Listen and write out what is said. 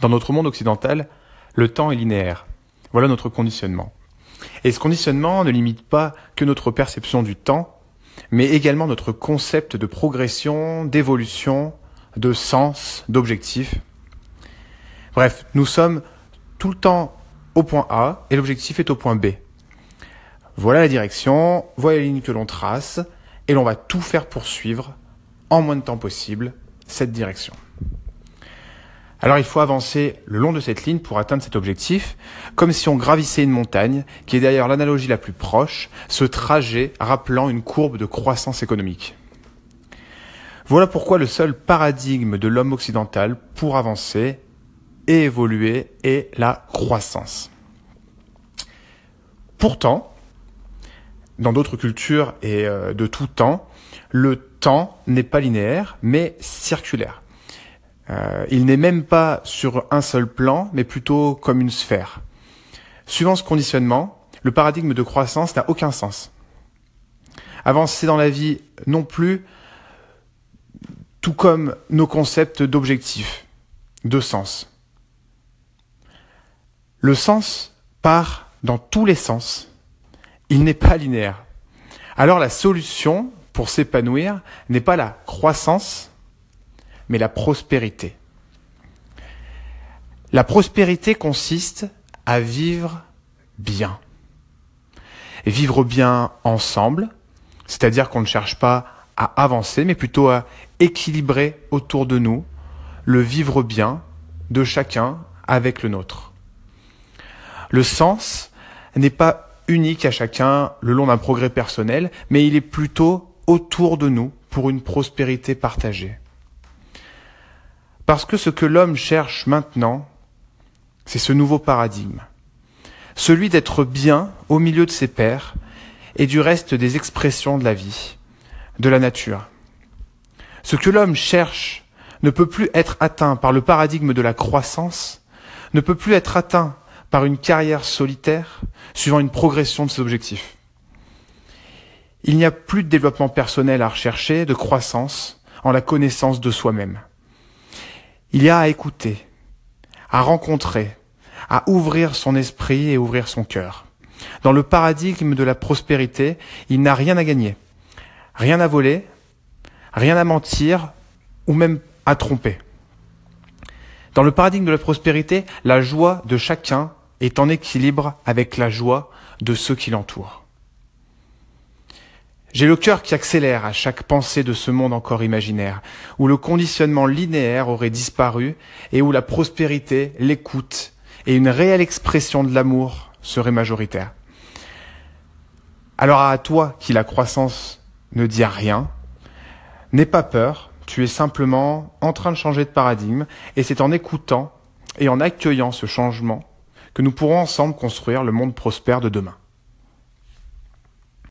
Dans notre monde occidental, le temps est linéaire. Voilà notre conditionnement. Et ce conditionnement ne limite pas que notre perception du temps, mais également notre concept de progression, d'évolution, de sens, d'objectif. Bref, nous sommes tout le temps au point A et l'objectif est au point B. Voilà la direction, voilà la ligne que l'on trace et l'on va tout faire pour suivre en moins de temps possible cette direction. Alors il faut avancer le long de cette ligne pour atteindre cet objectif, comme si on gravissait une montagne, qui est d'ailleurs l'analogie la plus proche, ce trajet rappelant une courbe de croissance économique. Voilà pourquoi le seul paradigme de l'homme occidental pour avancer et évoluer est la croissance. Pourtant, dans d'autres cultures et euh, de tout temps, le temps n'est pas linéaire, mais circulaire. Euh, il n'est même pas sur un seul plan, mais plutôt comme une sphère. Suivant ce conditionnement, le paradigme de croissance n'a aucun sens. Avancer dans la vie non plus, tout comme nos concepts d'objectif, de sens. Le sens part dans tous les sens. Il n'est pas linéaire. Alors la solution pour s'épanouir n'est pas la croissance, mais la prospérité. La prospérité consiste à vivre bien. Vivre bien ensemble, c'est-à-dire qu'on ne cherche pas à avancer, mais plutôt à équilibrer autour de nous le vivre bien de chacun avec le nôtre. Le sens n'est pas unique à chacun le long d'un progrès personnel, mais il est plutôt autour de nous pour une prospérité partagée. Parce que ce que l'homme cherche maintenant, c'est ce nouveau paradigme. Celui d'être bien au milieu de ses pairs et du reste des expressions de la vie, de la nature. Ce que l'homme cherche ne peut plus être atteint par le paradigme de la croissance, ne peut plus être atteint par une carrière solitaire suivant une progression de ses objectifs. Il n'y a plus de développement personnel à rechercher, de croissance en la connaissance de soi-même. Il y a à écouter, à rencontrer, à ouvrir son esprit et ouvrir son cœur. Dans le paradigme de la prospérité, il n'a rien à gagner, rien à voler, rien à mentir ou même à tromper. Dans le paradigme de la prospérité, la joie de chacun est en équilibre avec la joie de ceux qui l'entourent. J'ai le cœur qui accélère à chaque pensée de ce monde encore imaginaire, où le conditionnement linéaire aurait disparu et où la prospérité, l'écoute et une réelle expression de l'amour seraient majoritaires. Alors à toi qui la croissance ne dit rien, n'aie pas peur, tu es simplement en train de changer de paradigme et c'est en écoutant et en accueillant ce changement que nous pourrons ensemble construire le monde prospère de demain.